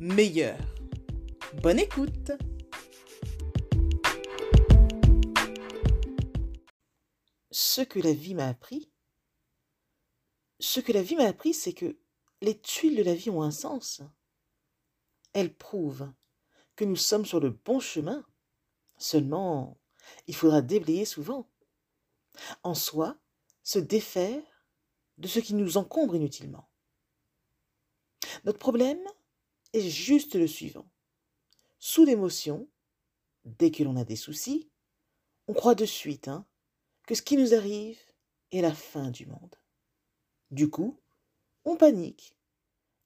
meilleur. Bonne écoute Ce que la vie m'a appris, ce que la vie m'a appris, c'est que les tuiles de la vie ont un sens. Elles prouvent que nous sommes sur le bon chemin. Seulement, il faudra déblayer souvent. En soi, se défaire de ce qui nous encombre inutilement. Notre problème est juste le suivant. Sous l'émotion, dès que l'on a des soucis, on croit de suite hein, que ce qui nous arrive est la fin du monde. Du coup, on panique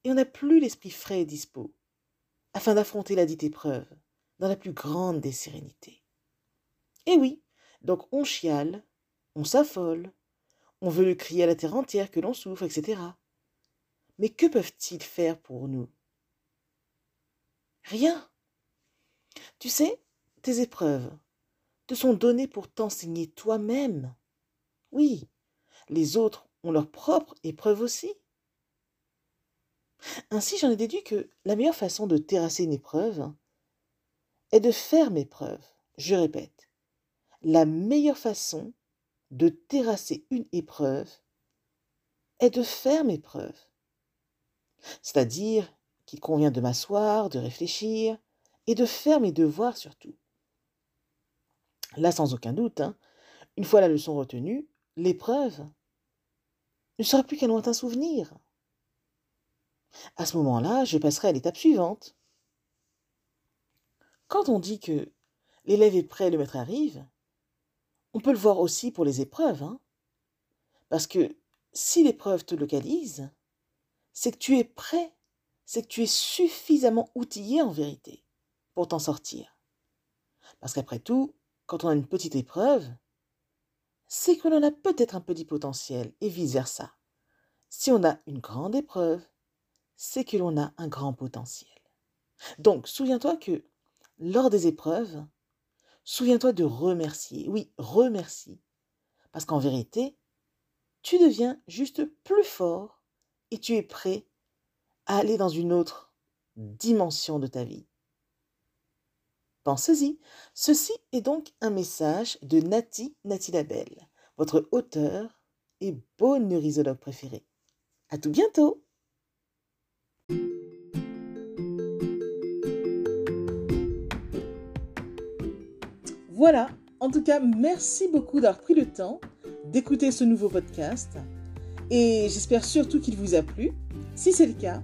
et on n'a plus l'esprit frais et dispos afin d'affronter la dite épreuve dans la plus grande des sérénités. Et oui, donc on chiale, on s'affole, on veut le crier à la terre entière que l'on souffre, etc. Mais que peuvent-ils faire pour nous? Rien. Tu sais, tes épreuves te sont données pour t'enseigner toi-même. Oui, les autres ont leurs propres épreuves aussi. Ainsi, j'en ai déduit que la meilleure façon de terrasser une épreuve est de faire mes preuves. Je répète, la meilleure façon de terrasser une épreuve est de faire mes preuves. C'est-à-dire qu'il convient de m'asseoir, de réfléchir et de faire mes devoirs surtout. Là, sans aucun doute, hein, une fois la leçon retenue, l'épreuve ne sera plus qu'un lointain souvenir. À ce moment-là, je passerai à l'étape suivante. Quand on dit que l'élève est prêt, le maître arrive, on peut le voir aussi pour les épreuves. Hein Parce que si l'épreuve te localise, c'est que tu es prêt, c'est que tu es suffisamment outillé en vérité pour t'en sortir. Parce qu'après tout, quand on a une petite épreuve, c'est que l'on a peut-être un petit potentiel et vice-versa. Si on a une grande épreuve, c'est que l'on a un grand potentiel. Donc, souviens-toi que lors des épreuves, souviens-toi de remercier. Oui, remercie. Parce qu'en vérité, tu deviens juste plus fort et tu es prêt aller dans une autre dimension de ta vie. Pensez-y. Ceci est donc un message de Nati Nati Labelle, votre auteur et beau neurisologue préféré. À tout bientôt! Voilà, en tout cas, merci beaucoup d'avoir pris le temps d'écouter ce nouveau podcast et j'espère surtout qu'il vous a plu. Si c'est le cas,